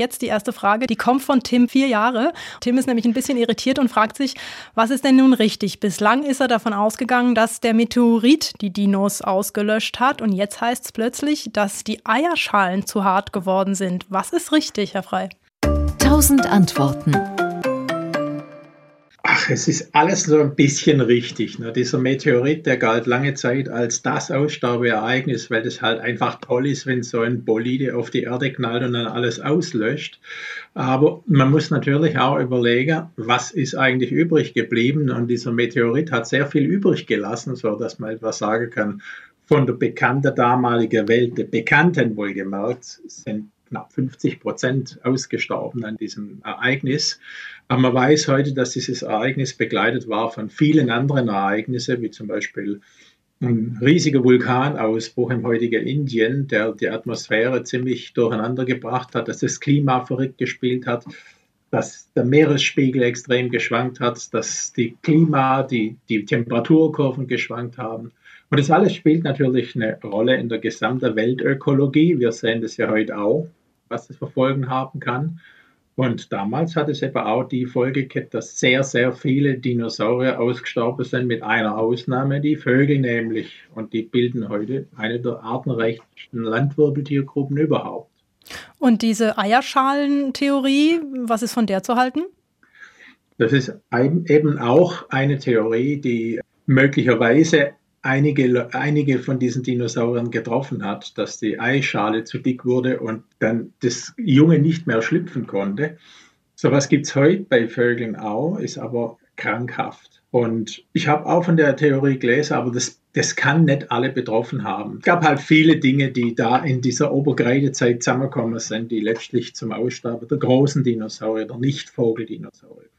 jetzt die erste Frage. Die kommt von Tim, vier Jahre. Tim ist nämlich ein bisschen irritiert und fragt sich, was ist denn nun richtig? Bislang ist er davon ausgegangen, dass der Meteorit die Dinos ausgelöscht hat. Und jetzt heißt es plötzlich, dass die Eierschalen zu hart geworden sind. Was ist richtig, Herr Frei? Tausend Antworten. Ach, es ist alles so ein bisschen richtig. Ne? Dieser Meteorit, der galt lange Zeit als das Aussterbeereignis, weil das halt einfach toll ist, wenn so ein Bolide auf die Erde knallt und dann alles auslöscht. Aber man muss natürlich auch überlegen, was ist eigentlich übrig geblieben? Und dieser Meteorit hat sehr viel übrig gelassen, so dass man etwas sagen kann. Von der bekannten damaligen Welt, der Bekannten wohlgemerkt, sind knapp 50 Prozent ausgestorben an diesem Ereignis. Aber man weiß heute, dass dieses Ereignis begleitet war von vielen anderen Ereignissen, wie zum Beispiel ein riesiger Vulkanausbruch im heutigen Indien, der die Atmosphäre ziemlich durcheinander gebracht hat, dass das Klima verrückt gespielt hat, dass der Meeresspiegel extrem geschwankt hat, dass die Klima, die, die Temperaturkurven geschwankt haben. Und das alles spielt natürlich eine Rolle in der gesamten Weltökologie. Wir sehen das ja heute auch was das für Folgen haben kann. Und damals hat es eben auch die Folge gehabt, dass sehr, sehr viele Dinosaurier ausgestorben sind, mit einer Ausnahme, die Vögel nämlich. Und die bilden heute eine der artenreichsten Landwirbeltiergruppen überhaupt. Und diese Eierschalentheorie, was ist von der zu halten? Das ist eben auch eine Theorie, die möglicherweise einige, einige von diesen Dinosauriern getroffen hat, dass die Eischale zu dick wurde und dann das Junge nicht mehr schlüpfen konnte. Sowas gibt es heute bei Vögeln auch, ist aber krankhaft. Und ich habe auch von der Theorie gelesen, aber das, das kann nicht alle betroffen haben. Es gab halt viele Dinge, die da in dieser Oberkreidezeit zusammengekommen sind, die letztlich zum Aussterben der großen Dinosaurier, der Nicht-Vogeldinosaurier